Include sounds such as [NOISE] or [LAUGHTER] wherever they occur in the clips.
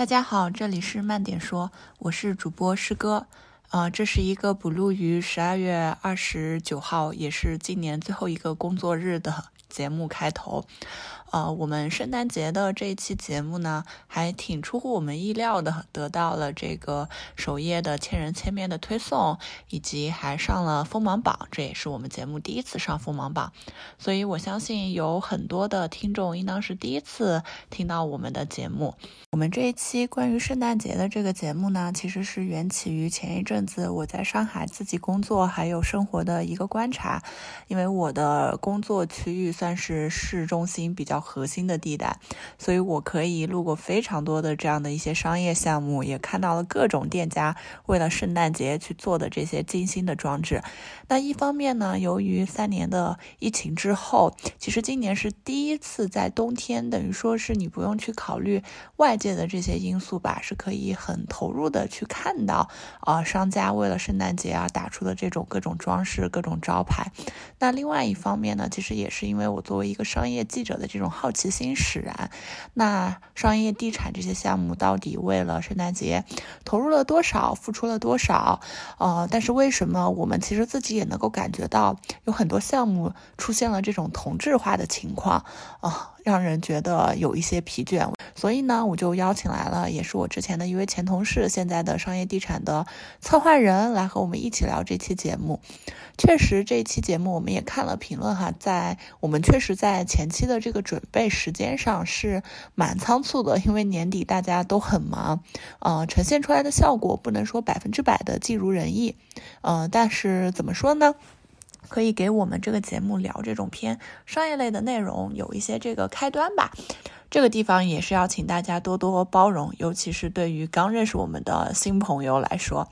大家好，这里是慢点说，我是主播诗歌。呃，这是一个补录于十二月二十九号，也是今年最后一个工作日的节目开头。呃，我们圣诞节的这一期节目呢，还挺出乎我们意料的，得到了这个首页的千人千面的推送，以及还上了锋芒榜，这也是我们节目第一次上锋芒榜，所以我相信有很多的听众应当是第一次听到我们的节目。我们这一期关于圣诞节的这个节目呢，其实是缘起于前一阵子我在上海自己工作还有生活的一个观察，因为我的工作区域算是市中心比较。核心的地带，所以我可以路过非常多的这样的一些商业项目，也看到了各种店家为了圣诞节去做的这些精心的装置。那一方面呢，由于三年的疫情之后，其实今年是第一次在冬天，等于说是你不用去考虑外界的这些因素吧，是可以很投入的去看到啊，商家为了圣诞节啊打出的这种各种装饰、各种招牌。那另外一方面呢，其实也是因为我作为一个商业记者的这种。好奇心使然，那商业地产这些项目到底为了圣诞节投入了多少，付出了多少？呃，但是为什么我们其实自己也能够感觉到有很多项目出现了这种同质化的情况啊，让人觉得有一些疲倦。所以呢，我就邀请来了，也是我之前的一位前同事，现在的商业地产的策划人，来和我们一起聊这期节目。确实，这一期节目我们也看了评论哈，在我们确实在前期的这个准备时间上是蛮仓促的，因为年底大家都很忙，呃，呈现出来的效果不能说百分之百的尽如人意，呃，但是怎么说呢？可以给我们这个节目聊这种偏商业类的内容有一些这个开端吧。这个地方也是要请大家多多包容，尤其是对于刚认识我们的新朋友来说。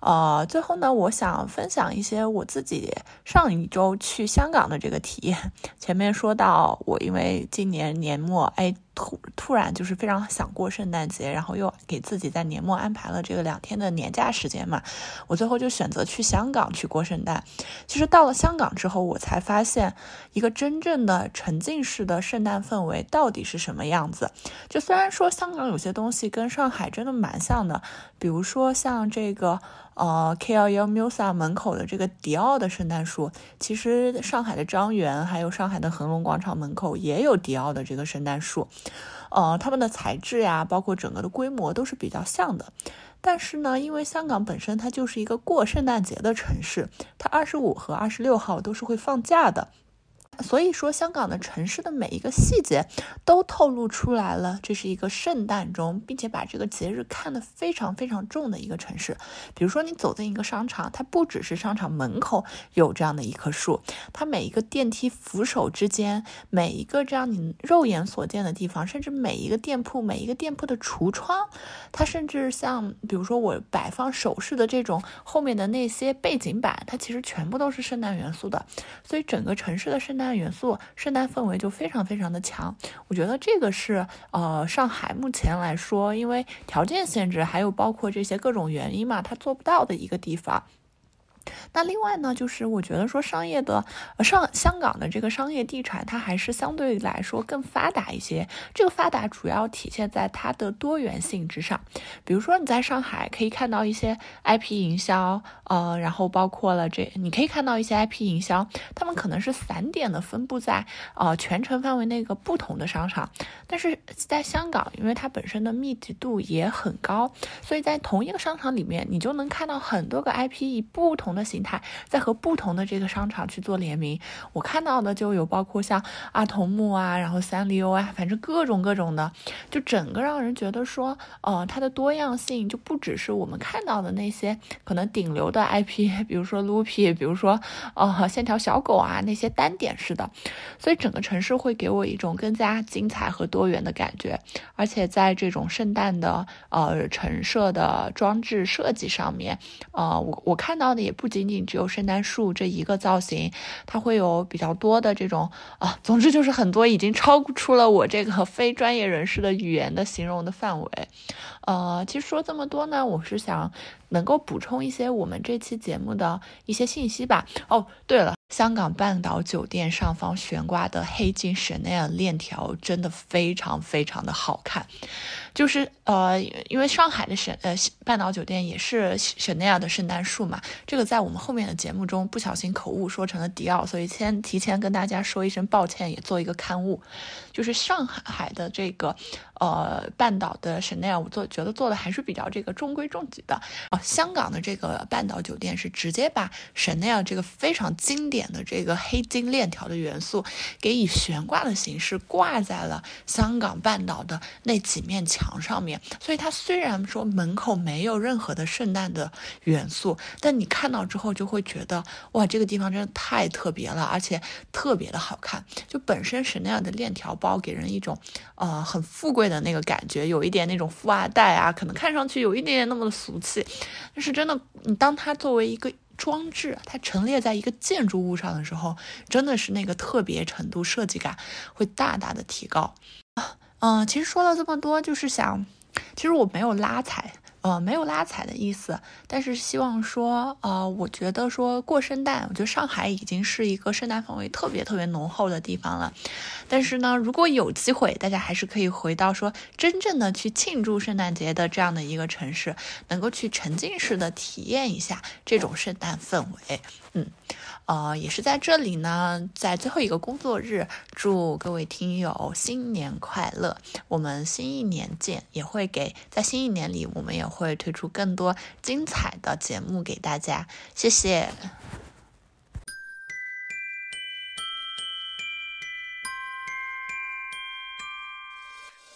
呃，最后呢，我想分享一些我自己上一周去香港的这个体验。前面说到我因为今年年末，哎。突突然就是非常想过圣诞节，然后又给自己在年末安排了这个两天的年假时间嘛，我最后就选择去香港去过圣诞。其实到了香港之后，我才发现一个真正的沉浸式的圣诞氛围到底是什么样子。就虽然说香港有些东西跟上海真的蛮像的，比如说像这个呃 K11 Musa 门口的这个迪奥的圣诞树，其实上海的张园还有上海的恒隆广场门口也有迪奥的这个圣诞树。呃，他们的材质呀，包括整个的规模都是比较像的，但是呢，因为香港本身它就是一个过圣诞节的城市，它二十五和二十六号都是会放假的。所以说，香港的城市的每一个细节都透露出来了，这是一个圣诞中，并且把这个节日看得非常非常重的一个城市。比如说，你走进一个商场，它不只是商场门口有这样的一棵树，它每一个电梯扶手之间，每一个这样你肉眼所见的地方，甚至每一个店铺，每一个店铺的橱窗，它甚至像，比如说我摆放首饰的这种后面的那些背景板，它其实全部都是圣诞元素的。所以整个城市的圣诞。元素，圣诞氛围就非常非常的强。我觉得这个是呃，上海目前来说，因为条件限制，还有包括这些各种原因嘛，它做不到的一个地方。那另外呢，就是我觉得说商业的上香港的这个商业地产，它还是相对来说更发达一些。这个发达主要体现在它的多元性之上。比如说你在上海可以看到一些 IP 营销，呃，然后包括了这，你可以看到一些 IP 营销，他们可能是散点的分布在呃全城范围内个不同的商场。但是在香港，因为它本身的密集度也很高，所以在同一个商场里面，你就能看到很多个 IP 以不同的。形态在和不同的这个商场去做联名，我看到的就有包括像阿童木啊，然后三丽鸥啊，反正各种各种的，就整个让人觉得说，呃，它的多样性就不只是我们看到的那些可能顶流的 IP，比如说 Loopy，比如说呃线条小狗啊那些单点式的，所以整个城市会给我一种更加精彩和多元的感觉，而且在这种圣诞的呃陈设的装置设计上面，呃，我我看到的也不。仅仅只有圣诞树这一个造型，它会有比较多的这种啊，总之就是很多已经超出了我这个非专业人士的语言的形容的范围。呃，其实说这么多呢，我是想能够补充一些我们这期节目的一些信息吧。哦，对了，香港半岛酒店上方悬挂的黑金 Chanel 链条真的非常非常的好看。就是呃，因为上海的沈呃半岛酒店也是 Chanel 的圣诞树嘛，这个在我们后面的节目中不小心口误说成了迪奥，所以先提前跟大家说一声抱歉，也做一个刊物。就是上海的这个呃半岛的 Chanel，我做觉得做的还是比较这个中规中矩的啊。香港的这个半岛酒店是直接把 Chanel 这个非常经典的这个黑金链条的元素，给以悬挂的形式挂在了香港半岛的那几面墙墙上面。所以它虽然说门口没有任何的圣诞的元素，但你看到之后就会觉得哇，这个地方真的太特别了，而且特别的好看。就本身 Chanel 的链条包给人一种呃很富贵的那个感觉，有一点那种富二代啊，可能看上去有一点点那么的俗气，但是真的，你当它作为一个。装置，它陈列在一个建筑物上的时候，真的是那个特别程度、设计感会大大的提高。嗯，其实说了这么多，就是想，其实我没有拉踩。呃，没有拉踩的意思，但是希望说，呃，我觉得说过圣诞，我觉得上海已经是一个圣诞氛围特别特别浓厚的地方了。但是呢，如果有机会，大家还是可以回到说真正的去庆祝圣诞节的这样的一个城市，能够去沉浸式的体验一下这种圣诞氛围。嗯。呃，也是在这里呢，在最后一个工作日，祝各位听友新年快乐！我们新一年见，也会给在新一年里，我们也会推出更多精彩的节目给大家。谢谢。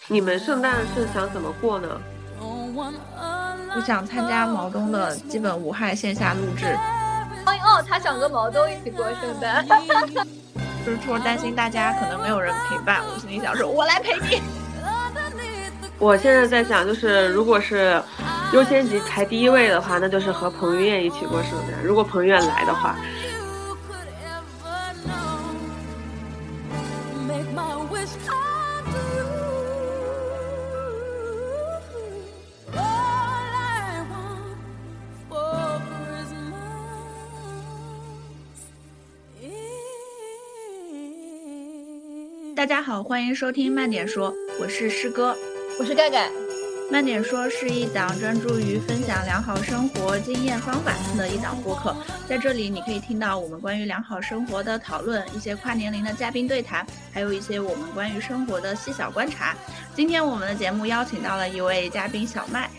你们圣诞是想怎么过呢？我想参加毛东的基本无害线下录制。哦，他想跟毛东一起过圣诞，[LAUGHS] 就是说担心大家可能没有人陪伴，我心里想说，我来陪你。我现在在想，就是如果是优先级排第一位的话，那就是和彭于晏一起过圣诞。如果彭于晏来的话。大家好，欢迎收听慢点说，我是师哥，我是盖盖。慢点说是一档专注于分享良好生活经验方法的一档播客，在这里你可以听到我们关于良好生活的讨论，一些跨年龄的嘉宾对谈，还有一些我们关于生活的细小观察。今天我们的节目邀请到了一位嘉宾小麦。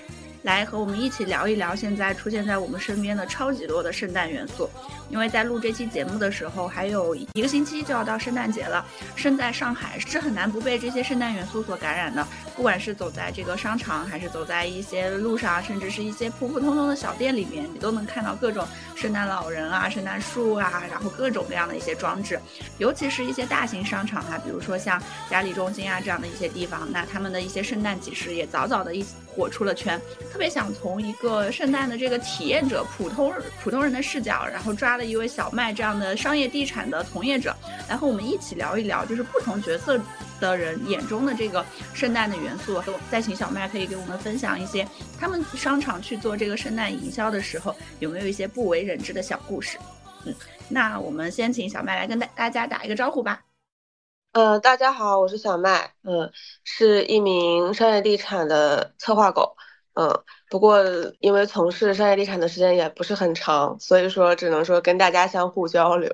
来和我们一起聊一聊现在出现在我们身边的超级多的圣诞元素，因为在录这期节目的时候，还有一个星期就要到圣诞节了。身在上海是很难不被这些圣诞元素所感染的，不管是走在这个商场，还是走在一些路上，甚至是一些普普通通的小店里面，你都能看到各种圣诞老人啊、圣诞树啊，然后各种各样的一些装置。尤其是一些大型商场哈，比如说像嘉里中心啊这样的一些地方，那他们的一些圣诞集市也早早的一火出了圈。特别想从一个圣诞的这个体验者、普通普通人的视角，然后抓了一位小麦这样的商业地产的从业者，来和我们一起聊一聊，就是不同角色的人眼中的这个圣诞的元素。再请小麦可以给我们分享一些他们商场去做这个圣诞营销的时候，有没有一些不为人知的小故事？嗯，那我们先请小麦来跟大大家打一个招呼吧。呃，大家好，我是小麦，嗯，是一名商业地产的策划狗。嗯，不过因为从事商业地产的时间也不是很长，所以说只能说跟大家相互交流。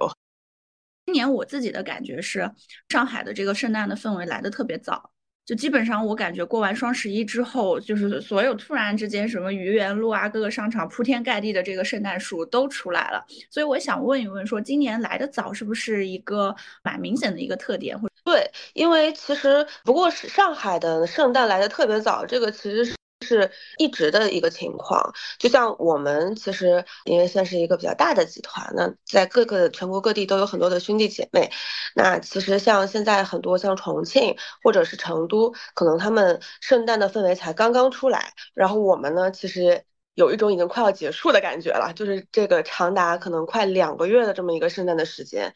今年我自己的感觉是，上海的这个圣诞的氛围来的特别早，就基本上我感觉过完双十一之后，就是所有突然之间什么愚园路啊，各个商场铺天盖地的这个圣诞树都出来了。所以我想问一问，说今年来的早是不是一个蛮明显的一个特点？或对，因为其实不过是上海的圣诞来的特别早，这个其实是。是一直的一个情况，就像我们其实因为算是一个比较大的集团，那在各个全国各地都有很多的兄弟姐妹。那其实像现在很多像重庆或者是成都，可能他们圣诞的氛围才刚刚出来，然后我们呢，其实有一种已经快要结束的感觉了，就是这个长达可能快两个月的这么一个圣诞的时间。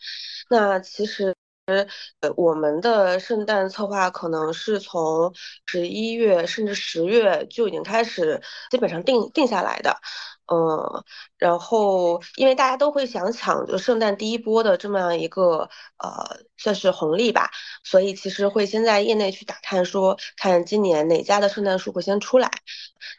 那其实。呃，我们的圣诞策划可能是从十一月甚至十月就已经开始，基本上定定下来的。嗯，然后因为大家都会想抢就圣诞第一波的这么样一个呃算是红利吧，所以其实会先在业内去打探，说看今年哪家的圣诞树会先出来。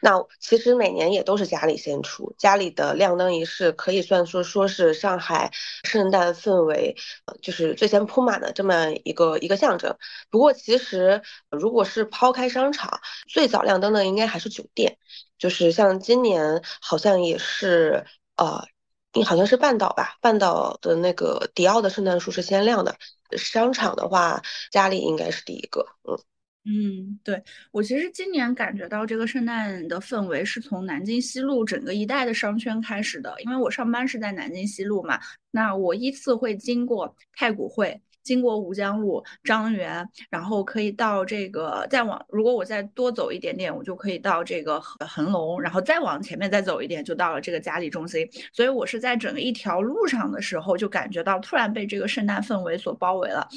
那其实每年也都是家里先出，家里的亮灯仪式可以算说说是上海圣诞氛围就是最先铺满的这么一个一个象征。不过其实如果是抛开商场，最早亮灯的应该还是酒店。就是像今年好像也是，呃，你好像是半岛吧，半岛的那个迪奥的圣诞树是先亮的。商场的话，家里应该是第一个，嗯嗯，对我其实今年感觉到这个圣诞的氛围是从南京西路整个一带的商圈开始的，因为我上班是在南京西路嘛，那我依次会经过太古汇。经过吴江路、张园，然后可以到这个再往，如果我再多走一点点，我就可以到这个恒隆，然后再往前面再走一点，就到了这个嘉里中心。所以我是在整个一条路上的时候，就感觉到突然被这个圣诞氛围所包围了。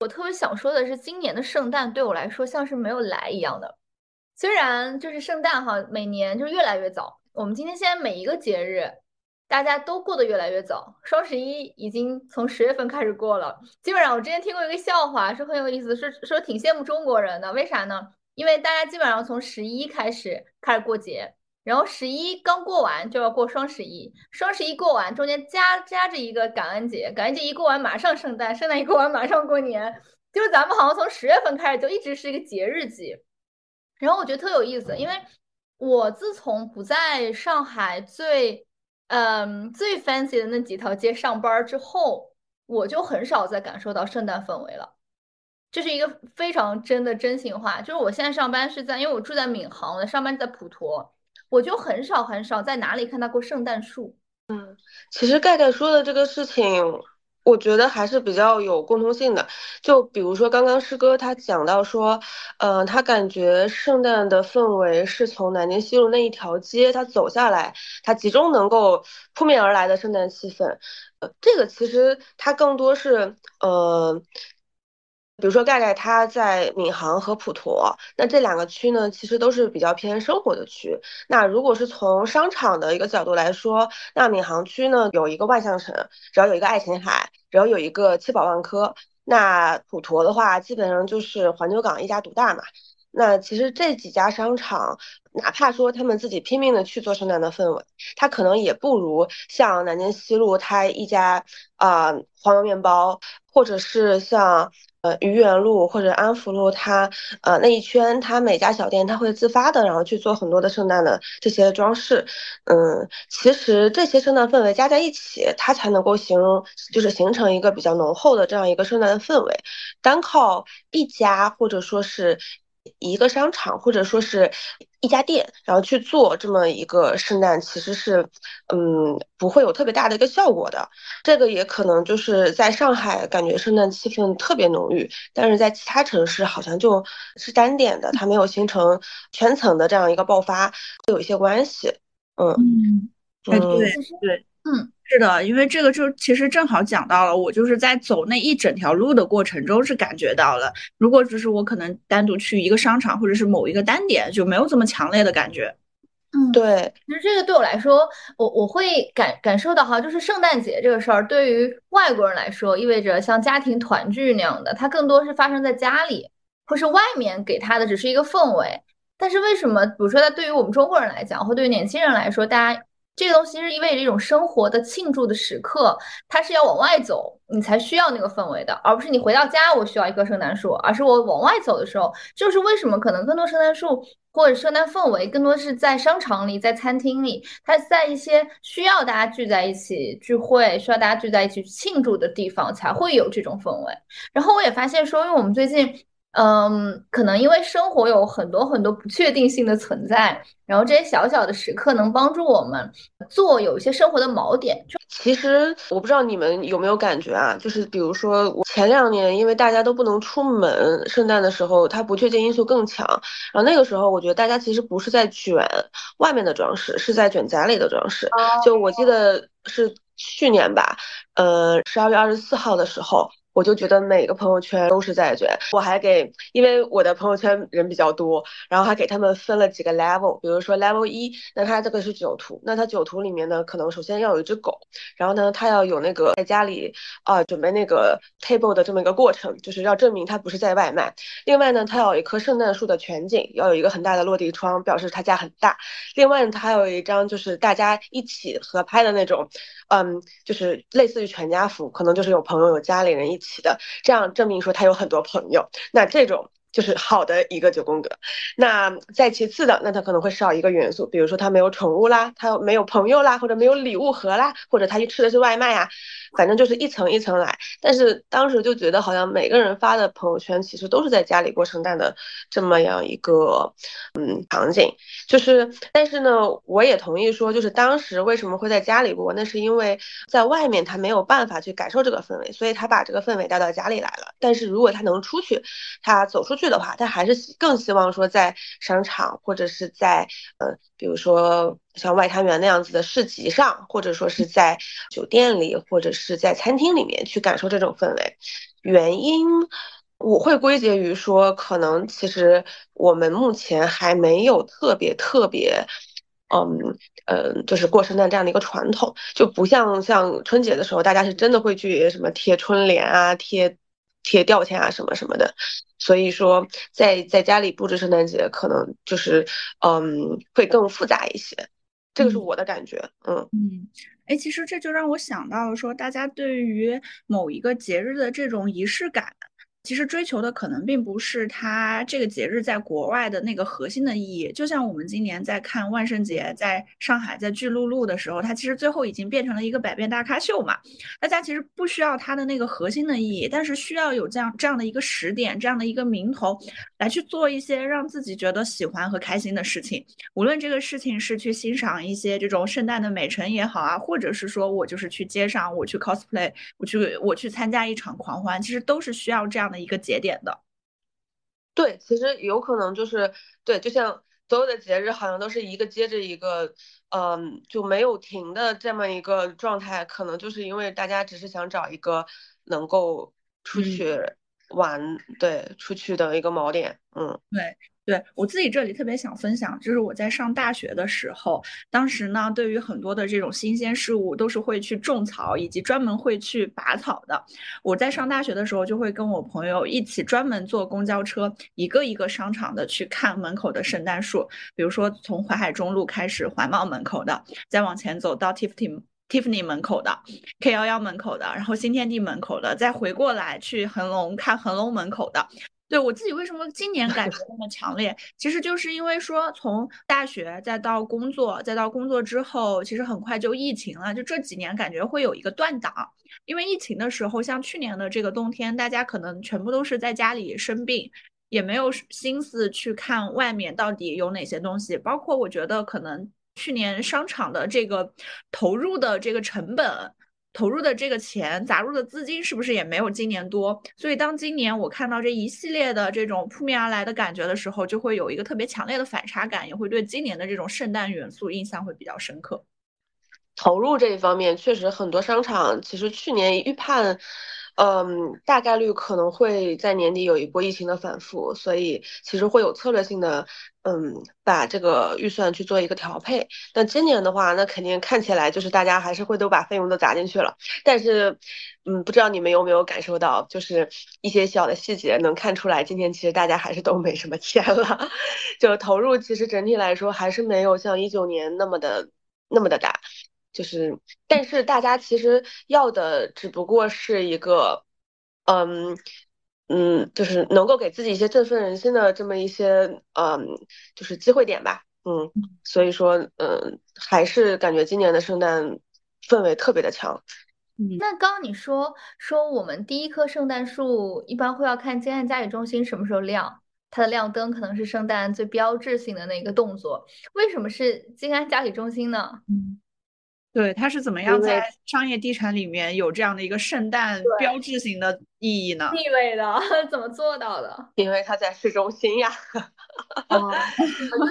我特别想说的是，今年的圣诞对我来说像是没有来一样的。虽然就是圣诞哈，每年就越来越早。我们今天现在每一个节日。大家都过得越来越早，双十一已经从十月份开始过了。基本上，我之前听过一个笑话，是很有意思，是说挺羡慕中国人的。为啥呢？因为大家基本上从十一开始开始过节，然后十一刚过完就要过双十一，双十一过完中间夹夹着一个感恩节，感恩节一过完马上圣诞，圣诞一过完马上过年，就是咱们好像从十月份开始就一直是一个节日季。然后我觉得特有意思，因为我自从不在上海最。嗯，最 fancy 的那几条街上班之后，我就很少再感受到圣诞氛围了。这是一个非常真的真心话，就是我现在上班是在，因为我住在闵行，我上班在普陀，我就很少很少在哪里看到过圣诞树。嗯，其实盖盖说的这个事情。我觉得还是比较有共通性的，就比如说刚刚师哥他讲到说，呃，他感觉圣诞的氛围是从南京西路那一条街他走下来，他集中能够扑面而来的圣诞气氛，呃，这个其实它更多是，呃。比如说盖盖他在闵行和普陀，那这两个区呢，其实都是比较偏生活的区。那如果是从商场的一个角度来说，那闵行区呢有一个万象城，然后有一个爱琴海，然后有一个七宝万科。那普陀的话，基本上就是环球港一家独大嘛。那其实这几家商场，哪怕说他们自己拼命的去做圣诞的氛围，它可能也不如像南京西路它一家啊黄油面包，或者是像。呃，愚园路或者安福路，它呃那一圈，它每家小店它会自发的，然后去做很多的圣诞的这些装饰。嗯，其实这些圣诞氛围加在一起，它才能够形容，就是形成一个比较浓厚的这样一个圣诞的氛围。单靠一家或者说是。一个商场或者说是一家店，然后去做这么一个圣诞，其实是，嗯，不会有特别大的一个效果的。这个也可能就是在上海感觉圣诞气氛特别浓郁，但是在其他城市好像就是单点的，它没有形成圈层的这样一个爆发，会有一些关系。嗯嗯，对对，嗯。是的，因为这个就其实正好讲到了，我就是在走那一整条路的过程中是感觉到了。如果只是我可能单独去一个商场或者是某一个单点，就没有这么强烈的感觉。嗯，对。其实这个对我来说，我我会感感受到哈，就是圣诞节这个事儿，对于外国人来说，意味着像家庭团聚那样的，它更多是发生在家里，或是外面给他的只是一个氛围。但是为什么，比如说，它对于我们中国人来讲，或对于年轻人来说，大家。这个东西是意味着一种生活的庆祝的时刻，它是要往外走，你才需要那个氛围的，而不是你回到家我需要一棵圣诞树，而是我往外走的时候，就是为什么可能更多圣诞树或者圣诞氛围更多是在商场里，在餐厅里，它在一些需要大家聚在一起聚会、需要大家聚在一起庆祝的地方才会有这种氛围。然后我也发现说，因为我们最近。嗯，可能因为生活有很多很多不确定性的存在，然后这些小小的时刻能帮助我们做有一些生活的锚点。就其实我不知道你们有没有感觉啊，就是比如说我前两年因为大家都不能出门，圣诞的时候它不确定因素更强，然后那个时候我觉得大家其实不是在卷外面的装饰，是在卷家里的装饰。就我记得是去年吧，呃，十二月二十四号的时候。我就觉得每个朋友圈都是在卷。我还给，因为我的朋友圈人比较多，然后还给他们分了几个 level。比如说 level 一，那它这个是酒图，那它酒图里面呢，可能首先要有一只狗，然后呢，它要有那个在家里啊准备那个 table 的这么一个过程，就是要证明它不是在外卖。另外呢，它要有一棵圣诞树的全景，要有一个很大的落地窗，表示他家很大。另外呢，它还有一张就是大家一起合拍的那种，嗯，就是类似于全家福，可能就是有朋友有家里人一。起的，这样证明说他有很多朋友，那这种就是好的一个九宫格。那再其次的，那他可能会少一个元素，比如说他没有宠物啦，他没有朋友啦，或者没有礼物盒啦，或者他去吃的是外卖呀。反正就是一层一层来，但是当时就觉得好像每个人发的朋友圈其实都是在家里过圣诞的这么样一个嗯场景，就是但是呢，我也同意说，就是当时为什么会在家里过，那是因为在外面他没有办法去感受这个氛围，所以他把这个氛围带到家里来了。但是如果他能出去，他走出去去的话，他还是更希望说在商场或者是在呃，比如说。像外滩源那样子的市集上，或者说是在酒店里，或者是在餐厅里面去感受这种氛围。原因我会归结于说，可能其实我们目前还没有特别特别，嗯嗯，就是过圣诞这样的一个传统，就不像像春节的时候，大家是真的会去什么贴春联啊、贴贴吊钱啊什么什么的。所以说，在在家里布置圣诞节，可能就是嗯会更复杂一些。这个是我的感觉，嗯嗯，哎，其实这就让我想到了说，大家对于某一个节日的这种仪式感。其实追求的可能并不是它这个节日在国外的那个核心的意义，就像我们今年在看万圣节在上海在巨鹿路的时候，它其实最后已经变成了一个百变大咖秀嘛。大家其实不需要它的那个核心的意义，但是需要有这样这样的一个时点，这样的一个名头，来去做一些让自己觉得喜欢和开心的事情。无论这个事情是去欣赏一些这种圣诞的美陈也好啊，或者是说我就是去街上我去 cosplay，我去我去参加一场狂欢，其实都是需要这样。一个节点的，对，其实有可能就是对，就像所有的节日好像都是一个接着一个，嗯，就没有停的这么一个状态，可能就是因为大家只是想找一个能够出去玩，对，出去的一个锚点，嗯，对。对我自己这里特别想分享，就是我在上大学的时候，当时呢，对于很多的这种新鲜事物，都是会去种草，以及专门会去拔草的。我在上大学的时候，就会跟我朋友一起专门坐公交车，一个一个商场的去看门口的圣诞树。比如说从淮海中路开始，环贸门口的，再往前走到 Tiffany Tiffany 门口的，K 幺幺门口的，然后新天地门口的，再回过来去恒隆看恒隆门口的。对我自己为什么今年感觉那么强烈？其实就是因为说，从大学再到工作，再到工作之后，其实很快就疫情了。就这几年感觉会有一个断档，因为疫情的时候，像去年的这个冬天，大家可能全部都是在家里生病，也没有心思去看外面到底有哪些东西。包括我觉得可能去年商场的这个投入的这个成本。投入的这个钱，砸入的资金是不是也没有今年多？所以当今年我看到这一系列的这种扑面而来的感觉的时候，就会有一个特别强烈的反差感，也会对今年的这种圣诞元素印象会比较深刻。投入这一方面，确实很多商场其实去年预判。嗯，大概率可能会在年底有一波疫情的反复，所以其实会有策略性的，嗯，把这个预算去做一个调配。那今年的话，那肯定看起来就是大家还是会都把费用都砸进去了。但是，嗯，不知道你们有没有感受到，就是一些小的细节能看出来，今年其实大家还是都没什么钱了，[LAUGHS] 就投入其实整体来说还是没有像一九年那么的那么的大。就是，但是大家其实要的只不过是一个，嗯嗯，就是能够给自己一些振奋人心的这么一些，嗯，就是机会点吧，嗯，所以说，嗯，还是感觉今年的圣诞氛围特别的强。嗯，那刚刚你说说我们第一棵圣诞树一般会要看金安家里中心什么时候亮，它的亮灯可能是圣诞最标志性的那个动作。为什么是金安家里中心呢？嗯。对，它是怎么样在商业地产里面有这样的一个圣诞标志性的意义呢？地位的，[LAUGHS] 怎么做到的？因为它在市中心呀。哦，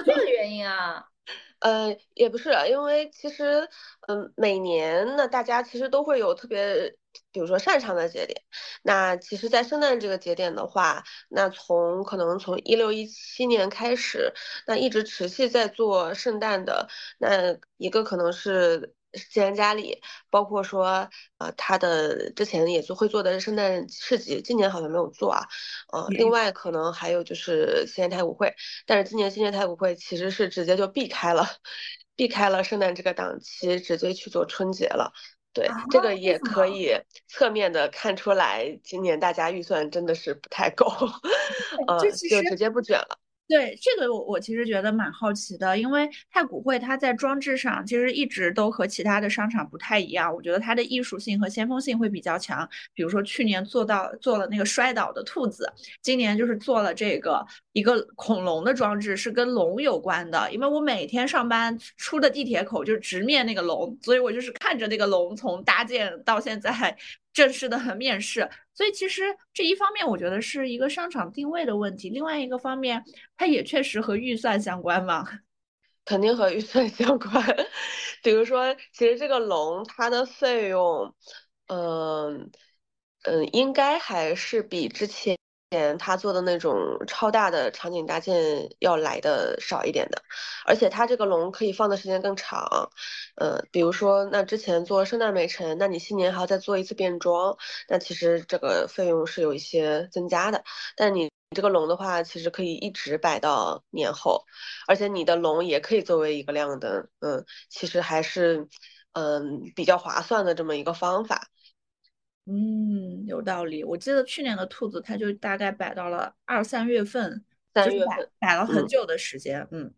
这个原因啊。[LAUGHS] 呃，也不是，因为其实，嗯，每年呢，大家其实都会有特别比如说擅长的节点。那其实，在圣诞这个节点的话，那从可能从一六一七年开始，那一直持续在做圣诞的那一个可能是。吉安家里，包括说，呃，他的之前也做会做的圣诞市集，今年好像没有做啊，呃，另外可能还有就是新年太古汇，但是今年新年太古汇其实是直接就避开了，避开了圣诞这个档期，直接去做春节了。对，这个也可以侧面的看出来，今年大家预算真的是不太够，[LAUGHS] 呃，就直接不卷了。对这个我我其实觉得蛮好奇的，因为太古汇它在装置上其实一直都和其他的商场不太一样，我觉得它的艺术性和先锋性会比较强。比如说去年做到做了那个摔倒的兔子，今年就是做了这个一个恐龙的装置，是跟龙有关的。因为我每天上班出的地铁口就直面那个龙，所以我就是看着那个龙从搭建到现在。正式的面试，所以其实这一方面我觉得是一个商场定位的问题，另外一个方面，它也确实和预算相关嘛，[LAUGHS] 肯定和预算相关。[LAUGHS] 比如说，其实这个龙它的费用，嗯嗯，应该还是比之前。他做的那种超大的场景搭建要来的少一点的，而且它这个龙可以放的时间更长，呃，比如说那之前做圣诞美城，那你新年还要再做一次变装，那其实这个费用是有一些增加的。但你这个龙的话，其实可以一直摆到年后，而且你的龙也可以作为一个亮灯，嗯，其实还是嗯比较划算的这么一个方法。嗯，有道理。我记得去年的兔子，它就大概摆到了二三月份，三月份摆了很久的时间。嗯，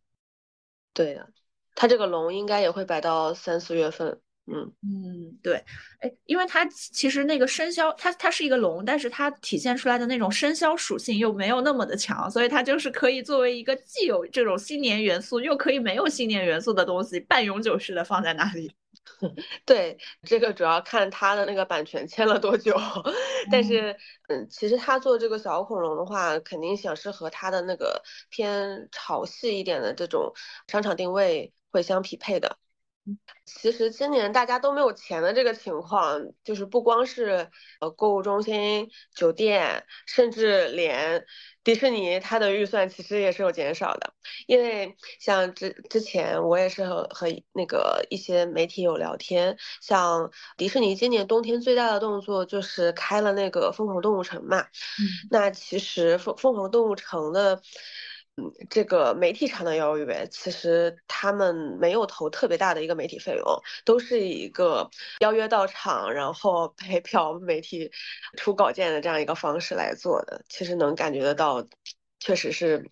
对的，它这个龙应该也会摆到三四月份。嗯嗯，对。哎，因为它其实那个生肖，它它是一个龙，但是它体现出来的那种生肖属性又没有那么的强，所以它就是可以作为一个既有这种新年元素，又可以没有新年元素的东西，半永久式的放在那里。[LAUGHS] 对，这个主要看他的那个版权签了多久。但是，嗯，其实他做这个小恐龙的话，肯定想是和他的那个偏潮系一点的这种商场定位会相匹配的。其实今年大家都没有钱的这个情况，就是不光是呃购物中心、酒店，甚至连迪士尼，它的预算其实也是有减少的。因为像之之前我也是和和那个一些媒体有聊天，像迪士尼今年冬天最大的动作就是开了那个疯狂动物城嘛。那其实疯疯狂动物城的。嗯，这个媒体场的邀约，其实他们没有投特别大的一个媒体费用，都是以一个邀约到场，然后陪票媒体出稿件的这样一个方式来做的。其实能感觉得到，确实是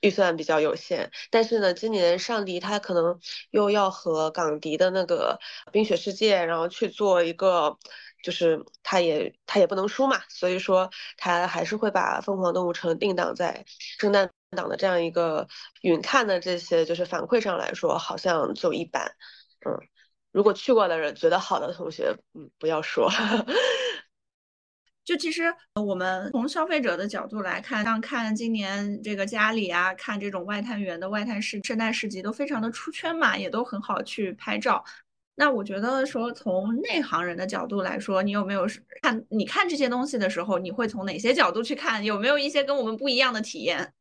预算比较有限。但是呢，今年上迪他可能又要和港迪的那个冰雪世界，然后去做一个，就是他也他也不能输嘛，所以说他还是会把疯狂动物城定档在圣诞。党的这样一个云看的这些就是反馈上来说，好像就一般。嗯，如果去过的人觉得好的同学，嗯，不要说。[LAUGHS] 就其实我们从消费者的角度来看，像看今年这个家里啊，看这种外滩园的外滩市圣诞市集都非常的出圈嘛，也都很好去拍照。那我觉得说从内行人的角度来说，你有没有看你看这些东西的时候，你会从哪些角度去看？有没有一些跟我们不一样的体验？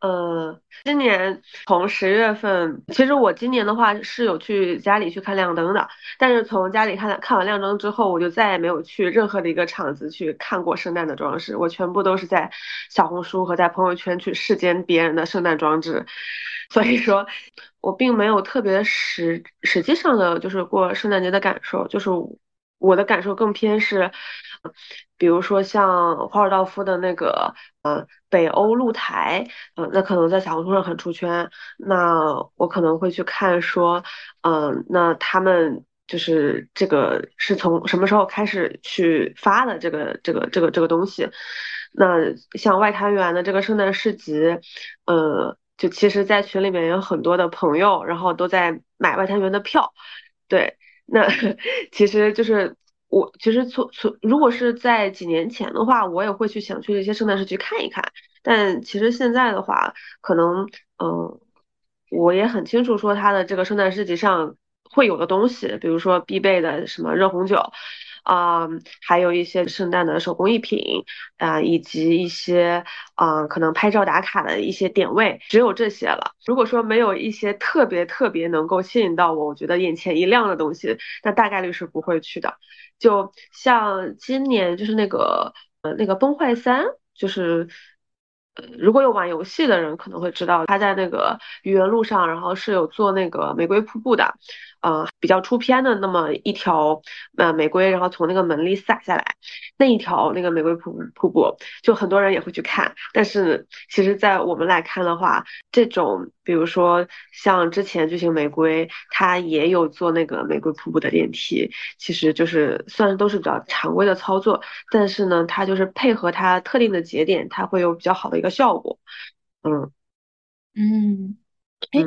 呃，今年从十月份，其实我今年的话是有去家里去看亮灯的，但是从家里看看完亮灯之后，我就再也没有去任何的一个场子去看过圣诞的装饰，我全部都是在小红书和在朋友圈去试监别人的圣诞装置，[LAUGHS] 所以说，我并没有特别实实际上的就是过圣诞节的感受，就是我的感受更偏是。比如说像华尔道夫的那个呃北欧露台，呃，那可能在小红书上很出圈。那我可能会去看说，嗯，那他们就是这个是从什么时候开始去发的这个这个这个这个东西？那像外滩源的这个圣诞市集，呃，就其实，在群里面有很多的朋友，然后都在买外滩源的票。对，那 [LAUGHS] 其实就是。我其实从从如果是在几年前的话，我也会去想去这些圣诞市集看一看。但其实现在的话，可能嗯，我也很清楚说它的这个圣诞市集上会有的东西，比如说必备的什么热红酒，啊，还有一些圣诞的手工艺品啊，以及一些啊可能拍照打卡的一些点位，只有这些了。如果说没有一些特别特别能够吸引到我，我觉得眼前一亮的东西，那大概率是不会去的。就像今年就是那个呃那个崩坏三，就是。如果有玩游戏的人可能会知道，他在那个愚园路上，然后是有做那个玫瑰瀑布的，呃，比较出片的那么一条呃玫瑰，然后从那个门里洒下来，那一条那个玫瑰瀑瀑布，就很多人也会去看。但是其实，在我们来看的话，这种比如说像之前巨型玫瑰，它也有做那个玫瑰瀑布的电梯，其实就是算都是比较常规的操作，但是呢，它就是配合它特定的节点，它会有比较好的一个。效果，嗯嗯，哎，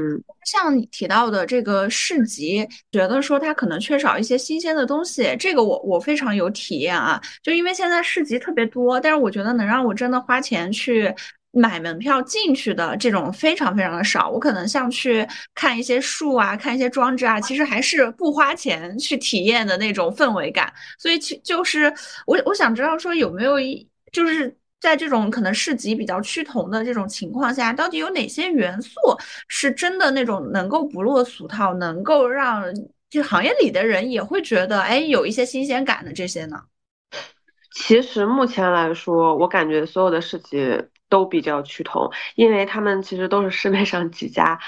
像你提到的这个市集，觉得说它可能缺少一些新鲜的东西，这个我我非常有体验啊。就因为现在市集特别多，但是我觉得能让我真的花钱去买门票进去的这种非常非常的少。我可能像去看一些树啊，看一些装置啊，其实还是不花钱去体验的那种氛围感。所以其就是我我想知道说有没有一就是。在这种可能市集比较趋同的这种情况下，到底有哪些元素是真的那种能够不落俗套，能够让就行业里的人也会觉得哎有一些新鲜感的这些呢？其实目前来说，我感觉所有的市集都比较趋同，因为他们其实都是市面上几家，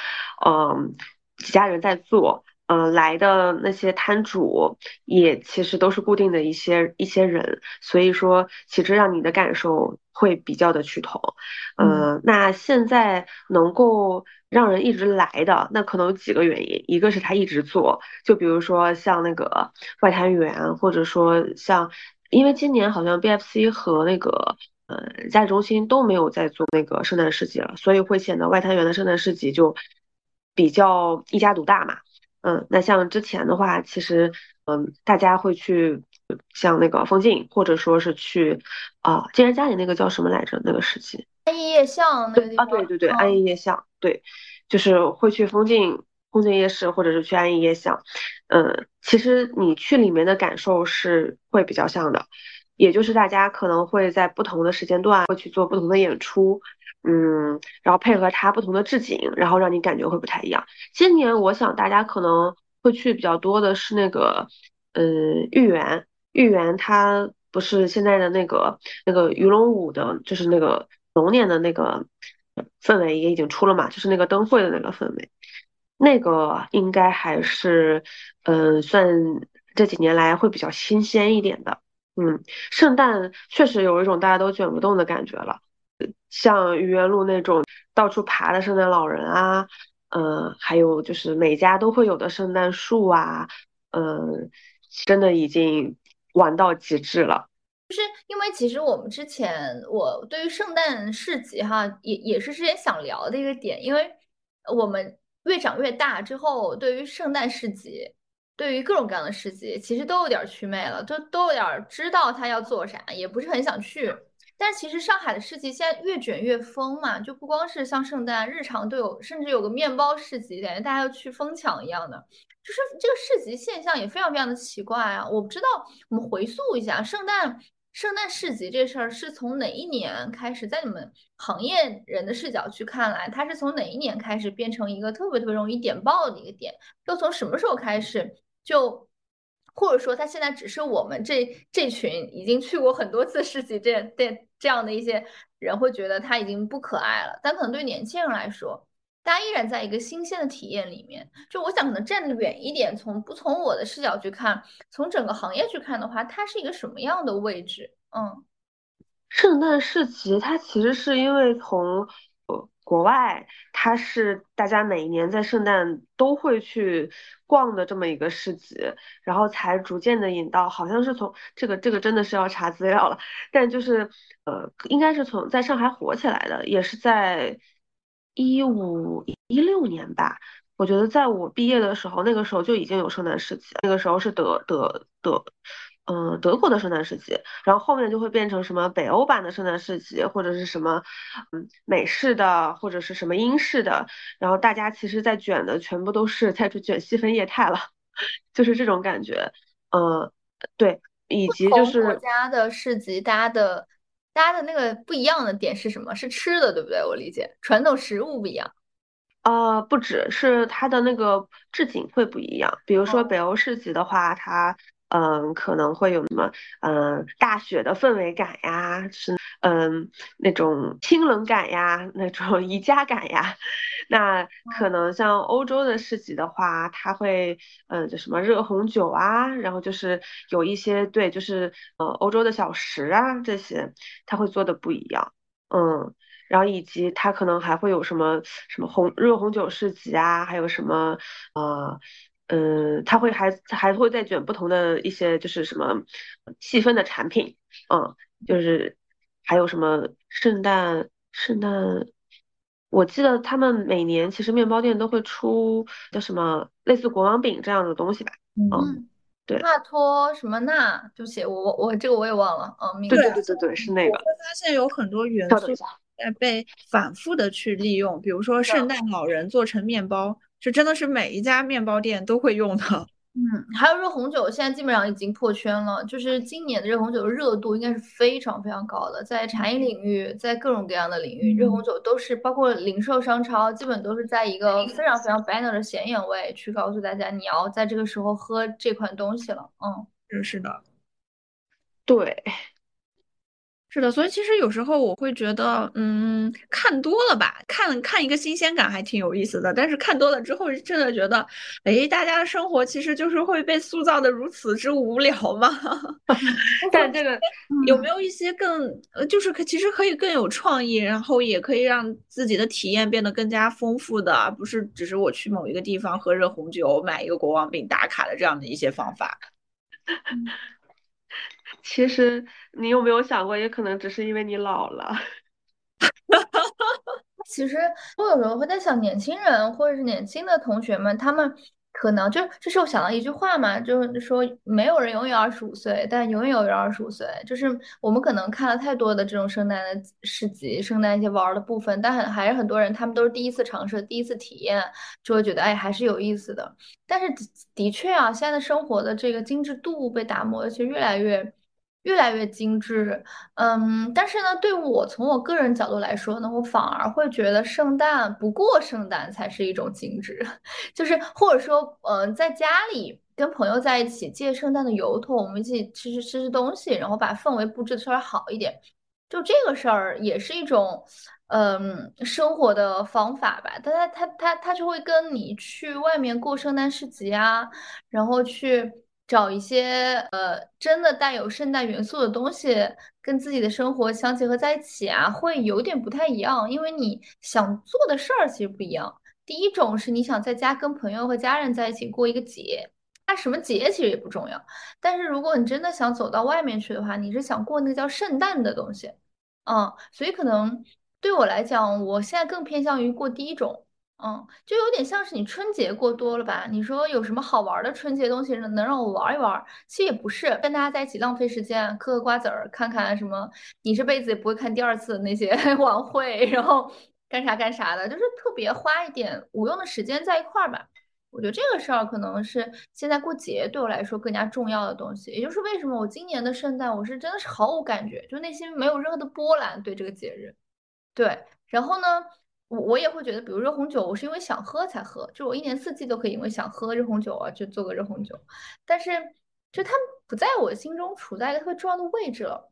嗯，几家人在做。嗯，来的那些摊主也其实都是固定的一些一些人，所以说其实让你的感受会比较的趋同。嗯，那现在能够让人一直来的，那可能有几个原因，一个是他一直做，就比如说像那个外滩源，或者说像，因为今年好像 BFC 和那个呃家中心都没有在做那个圣诞市集了，所以会显得外滩源的圣诞市集就比较一家独大嘛。嗯，那像之前的话，其实，嗯，大家会去像那个风景，或者说是去啊，金人家里那个叫什么来着？那个时期，安逸夜巷那个地方啊，对对对，安逸夜巷，对，就是会去风景风景夜市，或者是去安逸夜巷。嗯，其实你去里面的感受是会比较像的，也就是大家可能会在不同的时间段会去做不同的演出。嗯，然后配合它不同的置景，然后让你感觉会不太一样。今年我想大家可能会去比较多的是那个，嗯，豫园。豫园它不是现在的那个那个鱼龙舞的，就是那个龙年的那个氛围也已经出了嘛，就是那个灯会的那个氛围，那个应该还是，嗯，算这几年来会比较新鲜一点的。嗯，圣诞确实有一种大家都卷不动的感觉了。像愚园路那种到处爬的圣诞老人啊，嗯，还有就是每家都会有的圣诞树啊，嗯，真的已经玩到极致了。就是因为其实我们之前我对于圣诞市集哈，也也是之前想聊的一个点，因为我们越长越大之后，对于圣诞市集，对于各种各样的市集，其实都有点祛魅了，都都有点知道他要做啥，也不是很想去。但其实上海的市集现在越卷越疯嘛，就不光是像圣诞，日常都有，甚至有个面包市集，感觉大家要去疯抢一样的。就是这个市集现象也非常非常的奇怪啊！我不知道，我们回溯一下，圣诞圣诞市集这事儿是从哪一年开始，在你们行业人的视角去看来，它是从哪一年开始变成一个特别特别容易点爆的一个点？又从什么时候开始就？或者说，他现在只是我们这这群已经去过很多次市集这这这样的一些人会觉得他已经不可爱了，但可能对年轻人来说，大家依然在一个新鲜的体验里面。就我想，可能站得远一点，从不从我的视角去看，从整个行业去看的话，它是一个什么样的位置？嗯，圣诞市集它其实是因为从。国外，它是大家每年在圣诞都会去逛的这么一个市集，然后才逐渐的引到，好像是从这个这个真的是要查资料了，但就是呃，应该是从在上海火起来的，也是在一五一六年吧。我觉得在我毕业的时候，那个时候就已经有圣诞市集，那个时候是德德德。嗯，德国的圣诞市集，然后后面就会变成什么北欧版的圣诞市集，或者是什么，嗯，美式的，或者是什么英式的，然后大家其实在卷的全部都是在卷细分业态了，[LAUGHS] 就是这种感觉。嗯，对，以及就是国家的市集，大家的大家的那个不一样的点是什么？是吃的，对不对？我理解，传统食物不一样。呃，不只是它的那个置景会不一样，比如说北欧市集的话，它嗯可能会有什么嗯大雪的氛围感呀，是嗯那种清冷感呀，那种宜家感呀。那可能像欧洲的市集的话，它会嗯就什么热红酒啊，然后就是有一些对，就是呃欧洲的小食啊这些，它会做的不一样，嗯。然后以及它可能还会有什么什么红热红酒市集啊，还有什么呃嗯，它会还还会再卷不同的一些就是什么细分的产品，嗯，就是还有什么圣诞圣诞，我记得他们每年其实面包店都会出叫什么类似国王饼这样的东西吧，嗯，对，帕托什么纳，对不起，我我我这个我也忘了，嗯，对对对对对，是那个。我会发现有很多元素。在被反复的去利用，比如说圣诞老人做成面包，就真的是每一家面包店都会用的。嗯，还有热红酒，现在基本上已经破圈了。就是今年的热红酒的热度应该是非常非常高的，在茶饮领域，在各种各样的领域，热红酒都是包括零售商超，基本都是在一个非常非常 banner 的显眼位去告诉大家，你要在这个时候喝这款东西了。嗯，是是的，对。是的，所以其实有时候我会觉得，嗯，看多了吧，看看一个新鲜感还挺有意思的。但是看多了之后，真的觉得，哎，大家的生活其实就是会被塑造的如此之无聊吗？[LAUGHS] 但这个有没有一些更，呃，就是可其实可以更有创意，然后也可以让自己的体验变得更加丰富的，不是只是我去某一个地方喝热红酒，买一个国王饼打卡的这样的一些方法。其实你有没有想过，也可能只是因为你老了。[LAUGHS] 其实我有时候会在想，年轻人或者是年轻的同学们，他们。可能就这是我想到一句话嘛，就是说没有人永远二十五岁，但永远有人二十五岁。就是我们可能看了太多的这种圣诞的市集、圣诞一些玩的部分，但很还是很多人他们都是第一次尝试、第一次体验，就会觉得哎还是有意思的。但是的确啊，现在的生活的这个精致度被打磨，而且越来越。越来越精致，嗯，但是呢，对我从我个人角度来说呢，我反而会觉得圣诞不过圣诞才是一种精致，[LAUGHS] 就是或者说，嗯，在家里跟朋友在一起借圣诞的由头，我们一起吃吃吃吃东西，然后把氛围布置的稍微好一点，就这个事儿也是一种，嗯，生活的方法吧。但他他他他就会跟你去外面过圣诞市集啊，然后去。找一些呃真的带有圣诞元素的东西，跟自己的生活相结合在一起啊，会有点不太一样，因为你想做的事儿其实不一样。第一种是你想在家跟朋友和家人在一起过一个节，那什么节其实也不重要。但是如果你真的想走到外面去的话，你是想过那个叫圣诞的东西，嗯，所以可能对我来讲，我现在更偏向于过第一种。嗯，就有点像是你春节过多了吧？你说有什么好玩的春节东西能让我玩一玩？其实也不是，跟大家在一起浪费时间，嗑嗑瓜子儿，看看什么你这辈子也不会看第二次的那些 [LAUGHS] 晚会，然后干啥干啥的，就是特别花一点无用的时间在一块儿吧。我觉得这个事儿可能是现在过节对我来说更加重要的东西，也就是为什么我今年的圣诞我是真的是毫无感觉，就内心没有任何的波澜对这个节日。对，然后呢？我我也会觉得，比如热红酒，我是因为想喝才喝，就我一年四季都可以因为想喝热红酒啊，就做个热红酒。但是，就它不在我心中处在一个特别重要的位置了。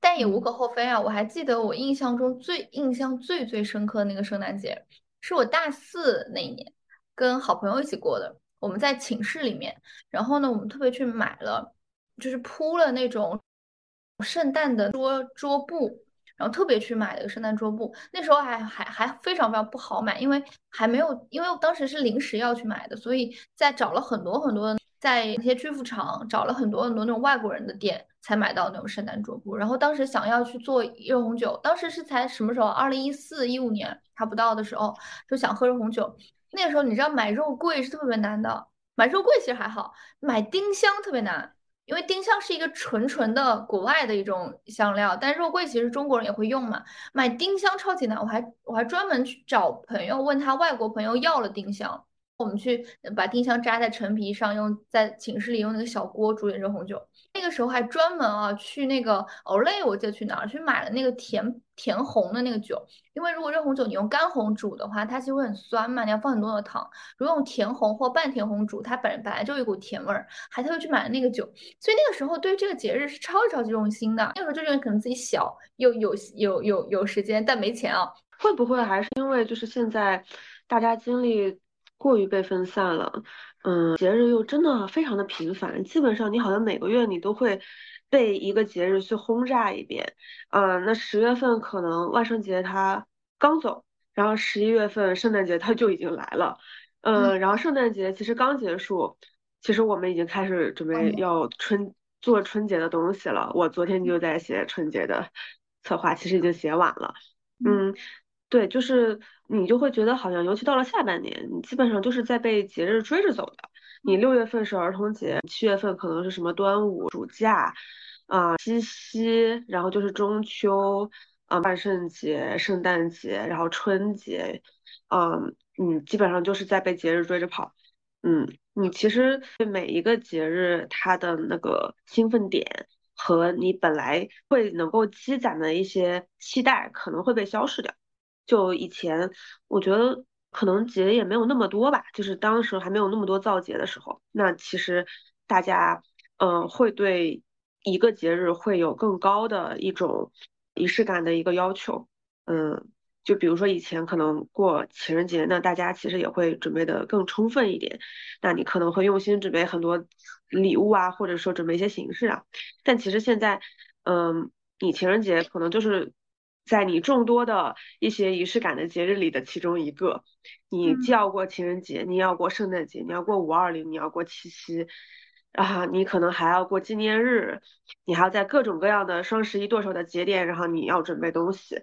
但也无可厚非啊，我还记得我印象中最印象最最深刻的那个圣诞节，是我大四那一年跟好朋友一起过的。我们在寝室里面，然后呢，我们特别去买了，就是铺了那种圣诞的桌桌布。然后特别去买了个圣诞桌布，那时候还还还非常非常不好买，因为还没有，因为我当时是临时要去买的，所以在找了很多很多，在一些居服厂找了很多很多那种外国人的店才买到那种圣诞桌布。然后当时想要去做热红酒，当时是才什么时候？二零一四一五年还不到的时候，就想喝热红酒。那个时候你知道买肉桂是特别难的，买肉桂其实还好，买丁香特别难。因为丁香是一个纯纯的国外的一种香料，但肉桂其实中国人也会用嘛。买丁香超级难，我还我还专门去找朋友问他外国朋友要了丁香。我们去把丁香扎在陈皮上，用在寝室里用那个小锅煮点热红酒。那个时候还专门啊去那个 Olay，我记得去哪儿去买了那个甜甜红的那个酒。因为如果热红酒你用干红煮的话，它其实会很酸嘛，你要放很多的糖。如果用甜红或半甜红煮，它本本来就有一股甜味儿，还特别去买了那个酒。所以那个时候对这个节日是超级超级用心的。那个时候就觉得可能自己小又有有有有时间，但没钱啊。会不会还是因为就是现在大家精力？过于被分散了，嗯，节日又真的非常的频繁，基本上你好像每个月你都会被一个节日去轰炸一遍，嗯，那十月份可能万圣节它刚走，然后十一月份圣诞节它就已经来了，嗯，然后圣诞节其实刚结束，其实我们已经开始准备。要春做春节的东西了，我昨天就在写春节的策划，其实已经写完了，嗯。对，就是你就会觉得好像，尤其到了下半年，你基本上就是在被节日追着走的。你六月份是儿童节，七月份可能是什么端午、暑假，啊，七夕，然后就是中秋，啊，万圣节、圣诞节，然后春节，嗯，你基本上就是在被节日追着跑。嗯，你其实对每一个节日它的那个兴奋点和你本来会能够积攒的一些期待，可能会被消失掉。就以前，我觉得可能节也没有那么多吧，就是当时还没有那么多造节的时候，那其实大家，嗯，会对一个节日会有更高的一种仪式感的一个要求，嗯，就比如说以前可能过情人节，那大家其实也会准备的更充分一点，那你可能会用心准备很多礼物啊，或者说准备一些形式啊，但其实现在，嗯，你情人节可能就是。在你众多的一些仪式感的节日里的其中一个，你既要过情人节，你要过圣诞节，你要过五二零，你要过七夕，啊，你可能还要过纪念日，你还要在各种各样的双十一剁手的节点，然后你要准备东西，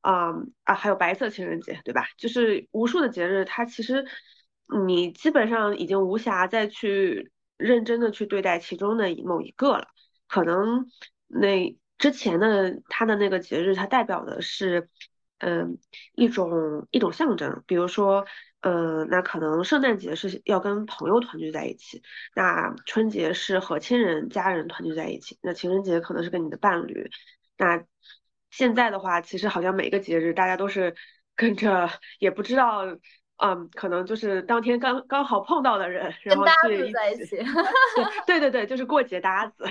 啊啊，还有白色情人节，对吧？就是无数的节日，它其实你基本上已经无暇再去认真的去对待其中的某一个了，可能那。之前的他的那个节日，它代表的是，嗯，一种一种象征。比如说，嗯，那可能圣诞节是要跟朋友团聚在一起，那春节是和亲人家人团聚在一起，那情人节可能是跟你的伴侣。那现在的话，其实好像每个节日大家都是 [LAUGHS] 跟着，也不知道，嗯，可能就是当天刚刚好碰到的人，然后聚在一起。[LAUGHS] 对对对，就是过节搭子。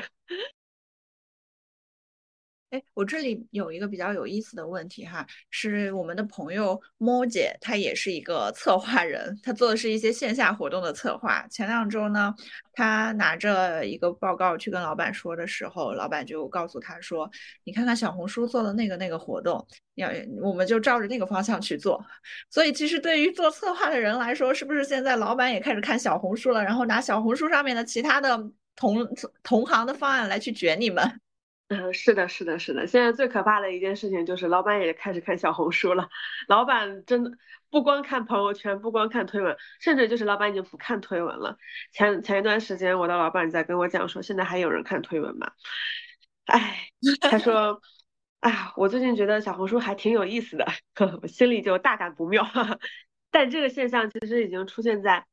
哎，我这里有一个比较有意思的问题哈，是我们的朋友莫姐，她也是一个策划人，她做的是一些线下活动的策划。前两周呢，她拿着一个报告去跟老板说的时候，老板就告诉她说：“你看看小红书做的那个那个活动，要我们就照着那个方向去做。”所以，其实对于做策划的人来说，是不是现在老板也开始看小红书了，然后拿小红书上面的其他的同同行的方案来去卷你们？嗯，是的，是的，是的。现在最可怕的一件事情就是，老板也开始看小红书了。老板真的不光看朋友圈，不光看推文，甚至就是老板已经不看推文了。前前一段时间，我的老板在跟我讲说，现在还有人看推文吗？哎，他说，啊，我最近觉得小红书还挺有意思的，我心里就大感不妙。[LAUGHS] 但这个现象其实已经出现在，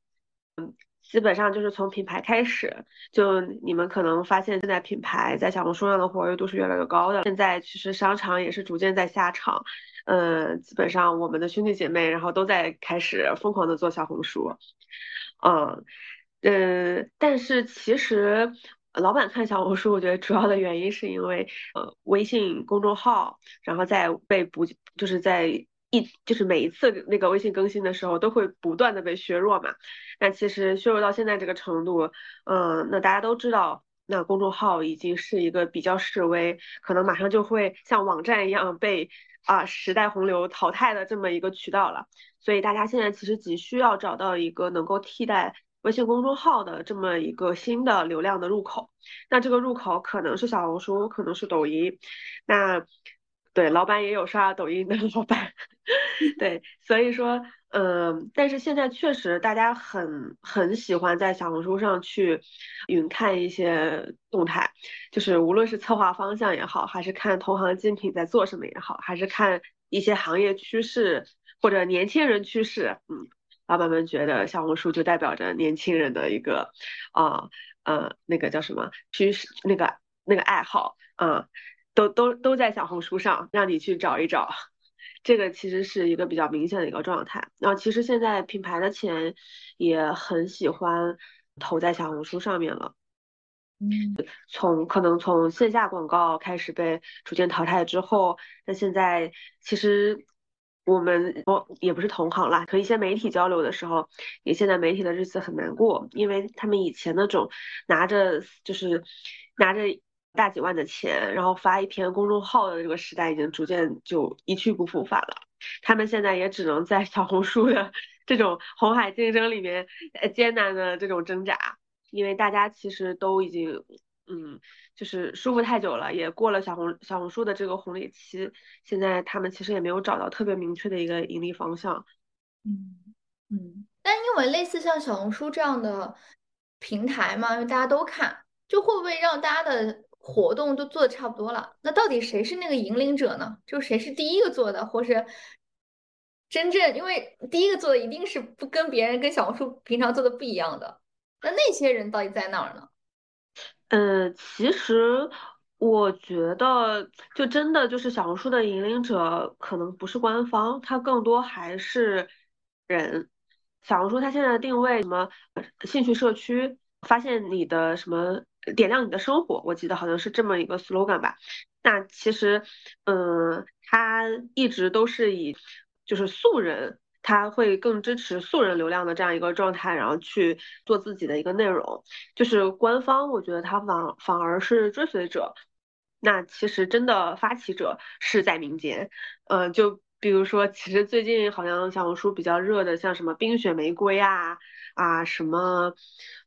嗯。基本上就是从品牌开始，就你们可能发现现在品牌在小红书上的活跃度是越来越高的。现在其实商场也是逐渐在下场，嗯，基本上我们的兄弟姐妹然后都在开始疯狂的做小红书，嗯，嗯，但是其实老板看小红书，我觉得主要的原因是因为呃微信公众号，然后在被补，就是在。一就是每一次那个微信更新的时候，都会不断的被削弱嘛。那其实削弱到现在这个程度，嗯，那大家都知道，那公众号已经是一个比较示威，可能马上就会像网站一样被啊时代洪流淘汰的这么一个渠道了。所以大家现在其实急需要找到一个能够替代微信公众号的这么一个新的流量的入口。那这个入口可能是小红书，可能是抖音。那对，老板也有刷抖音的 [LAUGHS] 老板，对，所以说，嗯，但是现在确实大家很很喜欢在小红书上去云看一些动态，就是无论是策划方向也好，还是看同行竞品在做什么也好，还是看一些行业趋势或者年轻人趋势，嗯，老板们觉得小红书就代表着年轻人的一个啊呃那个叫什么趋势那个那个爱好啊，都都都在小红书上，让你去找一找。这个其实是一个比较明显的一个状态。然后其实现在品牌的钱也很喜欢投在小红书上面了。嗯，从可能从线下广告开始被逐渐淘汰之后，那现在其实我们我也不是同行啦，和一些媒体交流的时候，也现在媒体的日子很难过，因为他们以前那种拿着就是拿着。大几万的钱，然后发一篇公众号的这个时代已经逐渐就一去不复返了。他们现在也只能在小红书的 [LAUGHS] 这种红海竞争里面呃艰难的这种挣扎，因为大家其实都已经嗯，就是舒服太久了，也过了小红小红书的这个红利期。现在他们其实也没有找到特别明确的一个盈利方向。嗯嗯，但因为类似像小红书这样的平台嘛，因为大家都看，就会不会让大家的。活动都做的差不多了，那到底谁是那个引领者呢？就谁是第一个做的，或是真正因为第一个做的一定是不跟别人跟小红书平常做的不一样的。那那些人到底在哪儿呢？呃，其实我觉得，就真的就是小红书的引领者，可能不是官方，它更多还是人。小红书它现在的定位什么兴趣社区，发现你的什么。点亮你的生活，我记得好像是这么一个 slogan 吧。那其实，嗯，他一直都是以就是素人，他会更支持素人流量的这样一个状态，然后去做自己的一个内容。就是官方，我觉得他反反而是追随者。那其实真的发起者是在民间。嗯，就比如说，其实最近好像小红书比较热的，像什么冰雪玫瑰啊啊什么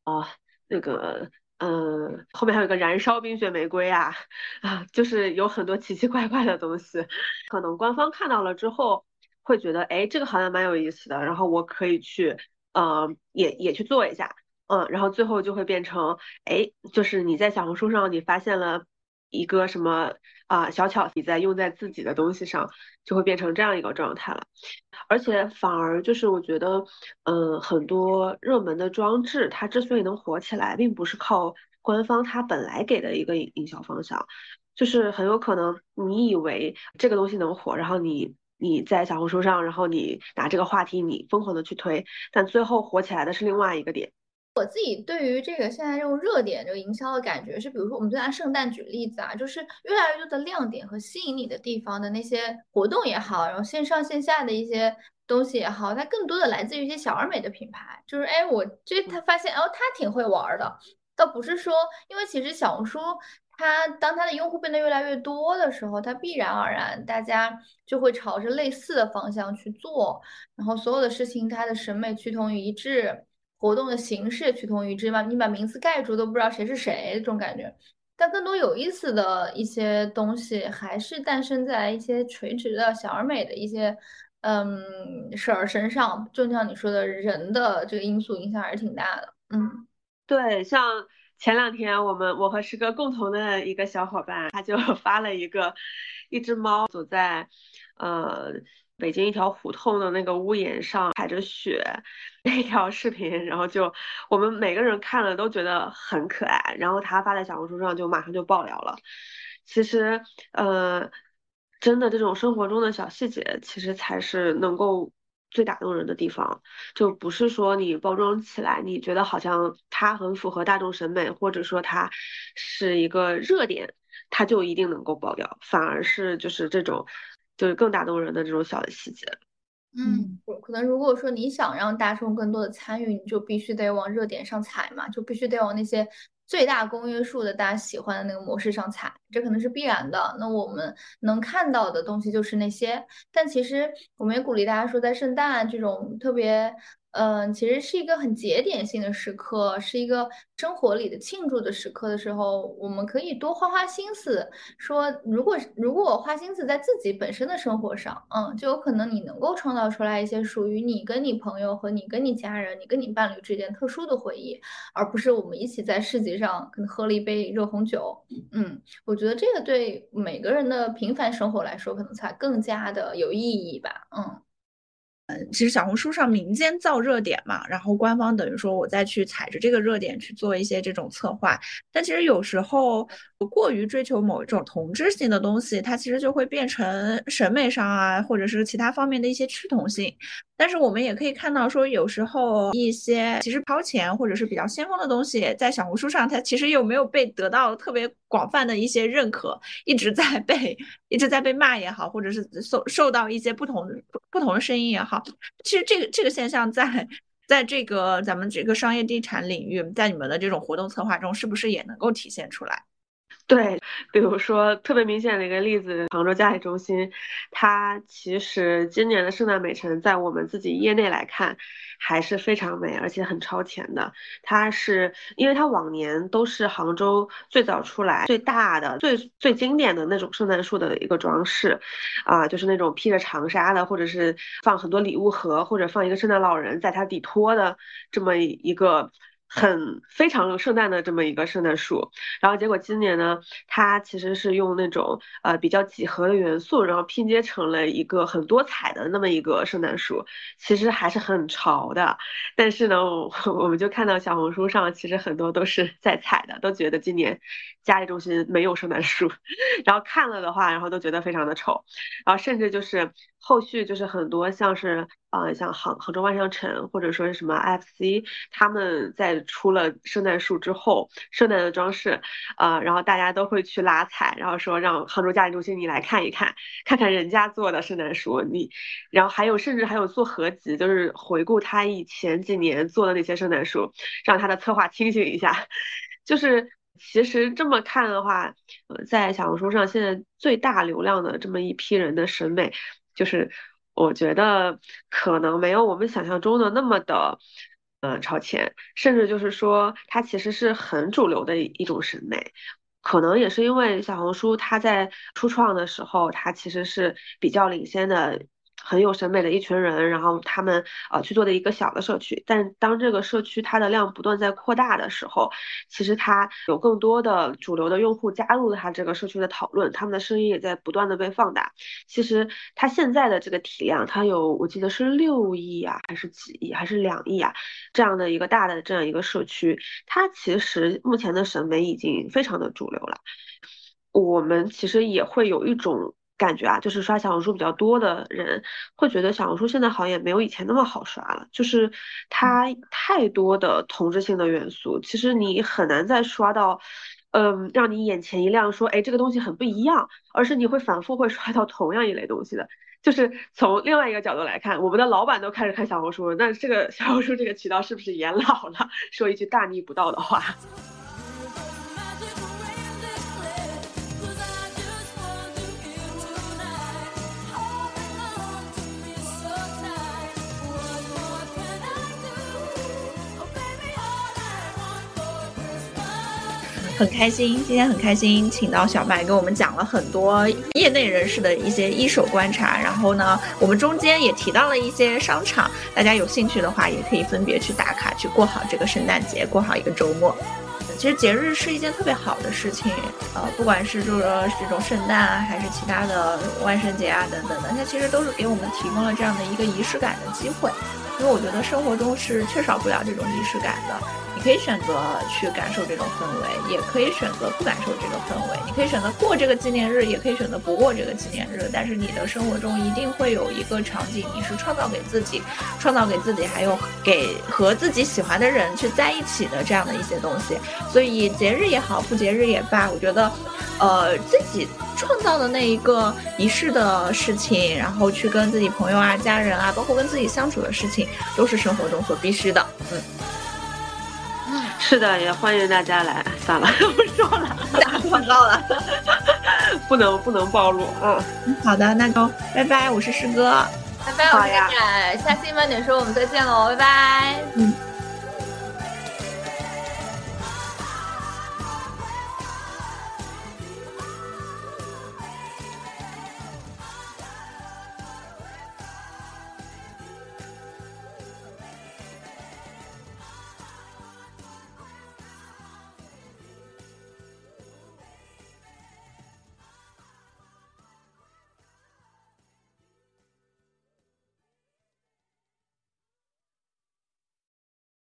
啊那个。嗯，后面还有个燃烧冰雪玫瑰啊，啊，就是有很多奇奇怪怪的东西，可能官方看到了之后会觉得，哎，这个好像蛮有意思的，然后我可以去，嗯，也也去做一下，嗯，然后最后就会变成，哎，就是你在小红书上你发现了一个什么啊小巧，你在用在自己的东西上，就会变成这样一个状态了，而且反而就是我觉得，嗯，很多热门的装置它之所以能火起来，并不是靠。官方它本来给的一个营销方向，就是很有可能你以为这个东西能火，然后你你在小红书上，然后你拿这个话题你疯狂的去推，但最后火起来的是另外一个点。我自己对于这个现在这种热点这个营销的感觉是，比如说我们就拿圣诞举例子啊，就是越来越多的亮点和吸引你的地方的那些活动也好，然后线上线下的一些东西也好，它更多的来自于一些小而美的品牌，就是哎，我这他发现哦，他挺会玩的。倒不是说，因为其实小红书它当它的用户变得越来越多的时候，它必然而然大家就会朝着类似的方向去做，然后所有的事情它的审美趋同于一致，活动的形式趋同于之嘛，你把名字盖住都不知道谁是谁这种感觉。但更多有意思的一些东西，还是诞生在一些垂直的小而美的一些嗯事儿身上，就像你说的，人的这个因素影响还是挺大的，嗯。对，像前两天我们我和师哥共同的一个小伙伴，他就发了一个一只猫走在呃北京一条胡同的那个屋檐上踩着雪那条视频，然后就我们每个人看了都觉得很可爱，然后他发在小红书上就马上就爆料了。其实呃真的这种生活中的小细节，其实才是能够。最打动人的地方，就不是说你包装起来，你觉得好像它很符合大众审美，或者说它是一个热点，它就一定能够爆掉，反而是就是这种，就是更打动人的这种小的细节。嗯，可能如果说你想让大众更多的参与，你就必须得往热点上踩嘛，就必须得往那些。最大公约数的大家喜欢的那个模式上踩，这可能是必然的。那我们能看到的东西就是那些，但其实我们也鼓励大家说，在圣诞这种特别。嗯，其实是一个很节点性的时刻，是一个生活里的庆祝的时刻的时候，我们可以多花花心思。说，如果如果我花心思在自己本身的生活上，嗯，就有可能你能够创造出来一些属于你跟你朋友和你跟你家人、你跟你伴侣之间特殊的回忆，而不是我们一起在市集上可能喝了一杯热红酒。嗯，我觉得这个对每个人的平凡生活来说，可能才更加的有意义吧。嗯。嗯，其实小红书上民间造热点嘛，然后官方等于说我再去踩着这个热点去做一些这种策划。但其实有时候我过于追求某一种同质性的东西，它其实就会变成审美上啊，或者是其他方面的一些趋同性。但是我们也可以看到，说有时候一些其实超前或者是比较先锋的东西，在小红书上，它其实又没有被得到特别广泛的一些认可，一直在被一直在被骂也好，或者是受受到一些不同不同的声音也好。其实这个这个现象在在这个咱们这个商业地产领域，在你们的这种活动策划中，是不是也能够体现出来？对，比如说特别明显的一个例子，杭州嘉里中心，它其实今年的圣诞美城，在我们自己业内来看，还是非常美，而且很超前的。它是因为它往年都是杭州最早出来、最大的、最最经典的那种圣诞树的一个装饰，啊，就是那种披着长纱的，或者是放很多礼物盒，或者放一个圣诞老人在它底托的这么一个。很非常有圣诞的这么一个圣诞树，然后结果今年呢，它其实是用那种呃比较几何的元素，然后拼接成了一个很多彩的那么一个圣诞树，其实还是很潮的。但是呢，我们就看到小红书上其实很多都是在踩的，都觉得今年嘉里中心没有圣诞树，然后看了的话，然后都觉得非常的丑，然后甚至就是后续就是很多像是。啊，像杭杭州万象城或者说是什么 FC，他们在出了圣诞树之后，圣诞的装饰，呃，然后大家都会去拉踩，然后说让杭州嘉里中心你来看一看，看看人家做的圣诞树，你，然后还有甚至还有做合集，就是回顾他以前几年做的那些圣诞树，让他的策划清醒一下。[LAUGHS] 就是其实这么看的话，呃，在小红书上现在最大流量的这么一批人的审美，就是。我觉得可能没有我们想象中的那么的，嗯，超前，甚至就是说，它其实是很主流的一种审美，可能也是因为小红书它在初创的时候，它其实是比较领先的。很有审美的一群人，然后他们呃去做的一个小的社区，但当这个社区它的量不断在扩大的时候，其实它有更多的主流的用户加入了它这个社区的讨论，他们的声音也在不断的被放大。其实它现在的这个体量，它有我记得是六亿啊，还是几亿，还是两亿啊，这样的一个大的这样一个社区，它其实目前的审美已经非常的主流了。我们其实也会有一种。感觉啊，就是刷小红书比较多的人会觉得小红书现在好像也没有以前那么好刷了，就是它太多的同质性的元素，其实你很难再刷到，嗯，让你眼前一亮，说哎这个东西很不一样，而是你会反复会刷到同样一类东西的。就是从另外一个角度来看，我们的老板都开始看小红书，那这个小红书这个渠道是不是也老了？[LAUGHS] 说一句大逆不道的话。很开心，今天很开心，请到小麦给我们讲了很多业内人士的一些一手观察。然后呢，我们中间也提到了一些商场，大家有兴趣的话，也可以分别去打卡，去过好这个圣诞节，过好一个周末。其实节日是一件特别好的事情，呃，不管是就是说这种圣诞啊，还是其他的万圣节啊等等的，它其实都是给我们提供了这样的一个仪式感的机会。因为我觉得生活中是缺少不了这种仪式感的。你可以选择去感受这种氛围，也可以选择不感受这个氛围。你可以选择过这个纪念日，也可以选择不过这个纪念日。但是你的生活中一定会有一个场景，你是创造给自己、创造给自己，还有给和自己喜欢的人去在一起的这样的一些东西。所以节日也好，不节日也罢，我觉得，呃，自己创造的那一个仪式的事情，然后去跟自己朋友啊、家人啊，包括跟自己相处的事情，都是生活中所必须的。嗯。是的，也欢迎大家来。算了，[LAUGHS] 不说了，打广告了，[LAUGHS] 不能不能暴露。嗯，好的，那就拜拜，我是师哥，拜拜，我是冉冉，下期慢点说，我们再见喽，拜拜。嗯。